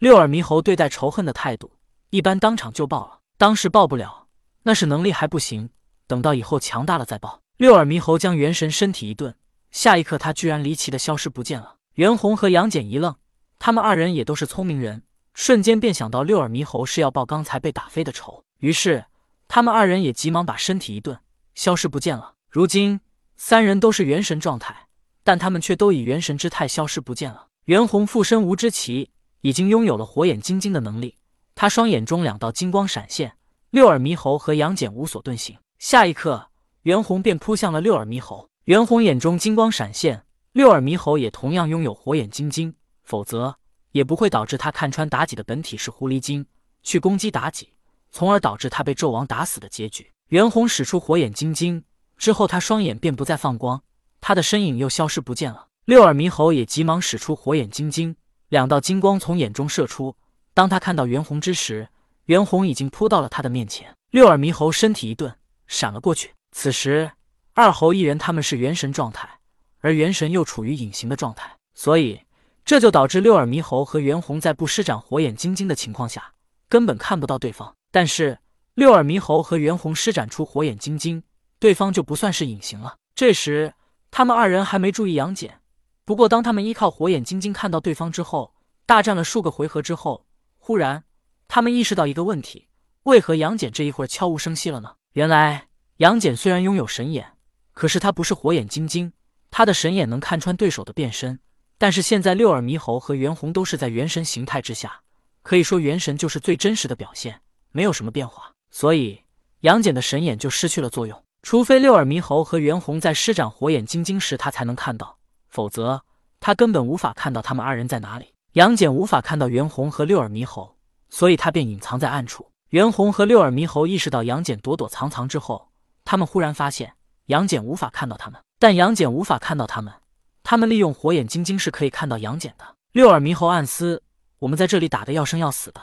六耳猕猴对待仇恨的态度，一般当场就爆了。当时爆不了，那是能力还不行，等到以后强大了再爆。六耳猕猴将元神身体一顿，下一刻他居然离奇的消失不见了。袁弘和杨戬一愣，他们二人也都是聪明人，瞬间便想到六耳猕猴是要报刚才被打飞的仇，于是他们二人也急忙把身体一顿，消失不见了。如今三人都是元神状态，但他们却都以元神之态消失不见了。袁弘附身无知奇，已经拥有了火眼金睛的能力。他双眼中两道金光闪现，六耳猕猴和杨戬无所遁形。下一刻，袁弘便扑向了六耳猕猴。袁弘眼中金光闪现，六耳猕猴也同样拥有火眼金睛，否则也不会导致他看穿妲己的本体是狐狸精，去攻击妲己，从而导致他被纣王打死的结局。袁弘使出火眼金睛之后，他双眼便不再放光，他的身影又消失不见了。六耳猕猴也急忙使出火眼金睛，两道金光从眼中射出。当他看到袁弘之时，袁弘已经扑到了他的面前。六耳猕猴身体一顿，闪了过去。此时，二猴一人他们是元神状态，而元神又处于隐形的状态，所以这就导致六耳猕猴和袁弘在不施展火眼金睛的情况下，根本看不到对方。但是六耳猕猴和袁弘施展出火眼金睛，对方就不算是隐形了。这时，他们二人还没注意杨戬。不过，当他们依靠火眼金睛看到对方之后，大战了数个回合之后。忽然，他们意识到一个问题：为何杨戬这一会儿悄无声息了呢？原来，杨戬虽然拥有神眼，可是他不是火眼金睛，他的神眼能看穿对手的变身。但是现在，六耳猕猴和袁弘都是在元神形态之下，可以说元神就是最真实的表现，没有什么变化，所以杨戬的神眼就失去了作用。除非六耳猕猴和袁弘在施展火眼金睛时，他才能看到，否则他根本无法看到他们二人在哪里。杨戬无法看到袁弘和六耳猕猴，所以他便隐藏在暗处。袁弘和六耳猕猴意识到杨戬躲躲藏藏之后，他们忽然发现杨戬无法看到他们，但杨戬无法看到他们，他们利用火眼金睛是可以看到杨戬的。六耳猕猴暗思：我们在这里打得要生要死的，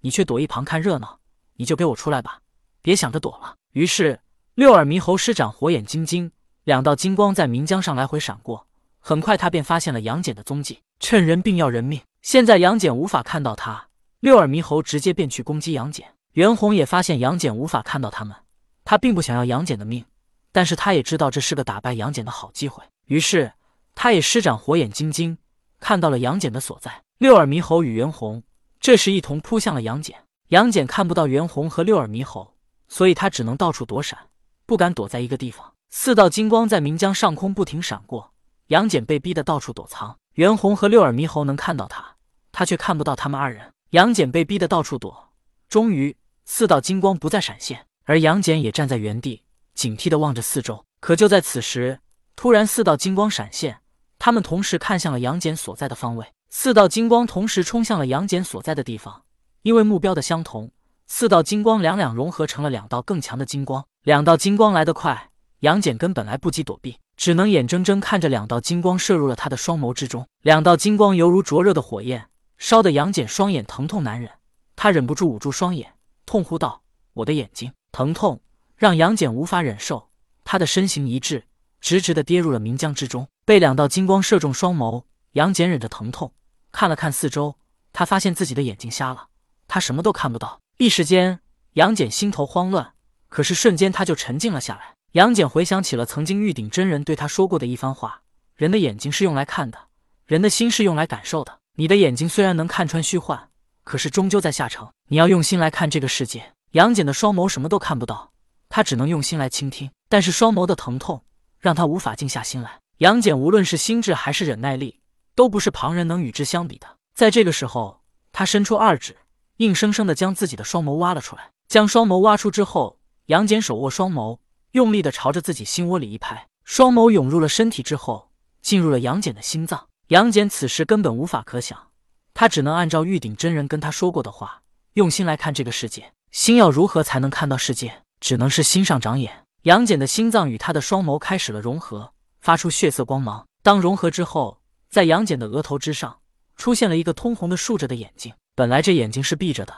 你却躲一旁看热闹，你就给我出来吧，别想着躲了。于是六耳猕猴施展火眼金睛，两道金光在岷江上来回闪过，很快他便发现了杨戬的踪迹，趁人病要人命。现在杨戬无法看到他，六耳猕猴直接便去攻击杨戬。袁弘也发现杨戬无法看到他们，他并不想要杨戬的命，但是他也知道这是个打败杨戬的好机会，于是他也施展火眼金睛，看到了杨戬的所在。六耳猕猴与袁弘这时一同扑向了杨戬。杨戬看不到袁弘和六耳猕猴，所以他只能到处躲闪，不敢躲在一个地方。四道金光在岷江上空不停闪过，杨戬被逼得到处躲藏。袁弘和六耳猕猴能看到他，他却看不到他们二人。杨戬被逼得到处躲，终于四道金光不再闪现，而杨戬也站在原地，警惕地望着四周。可就在此时，突然四道金光闪现，他们同时看向了杨戬所在的方位。四道金光同时冲向了杨戬所在的地方，因为目标的相同，四道金光两两融合成了两道更强的金光。两道金光来得快，杨戬根本来不及躲避。只能眼睁睁看着两道金光射入了他的双眸之中，两道金光犹如灼热的火焰，烧得杨戬双眼疼痛难忍。他忍不住捂住双眼，痛呼道：“我的眼睛！”疼痛让杨戬无法忍受，他的身形一滞，直直的跌入了岷江之中，被两道金光射中双眸。杨戬忍着疼痛，看了看四周，他发现自己的眼睛瞎了，他什么都看不到。一时间，杨戬心头慌乱，可是瞬间他就沉静了下来。杨戬回想起了曾经玉鼎真人对他说过的一番话：“人的眼睛是用来看的，人的心是用来感受的。你的眼睛虽然能看穿虚幻，可是终究在下沉。你要用心来看这个世界。”杨戬的双眸什么都看不到，他只能用心来倾听。但是双眸的疼痛让他无法静下心来。杨戬无论是心智还是忍耐力，都不是旁人能与之相比的。在这个时候，他伸出二指，硬生生的将自己的双眸挖了出来。将双眸挖出之后，杨戬手握双眸。用力的朝着自己心窝里一拍，双眸涌入了身体之后，进入了杨戬的心脏。杨戬此时根本无法可想，他只能按照玉鼎真人跟他说过的话，用心来看这个世界。心要如何才能看到世界？只能是心上长眼。杨戬的心脏与他的双眸开始了融合，发出血色光芒。当融合之后，在杨戬的额头之上出现了一个通红的竖着的眼睛。本来这眼睛是闭着的，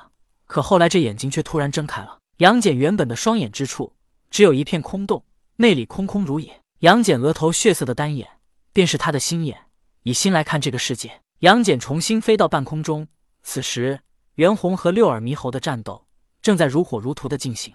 可后来这眼睛却突然睁开了。杨戬原本的双眼之处。只有一片空洞，内里空空如也。杨戬额头血色的单眼，便是他的心眼，以心来看这个世界。杨戬重新飞到半空中，此时，袁弘和六耳猕猴的战斗正在如火如荼的进行。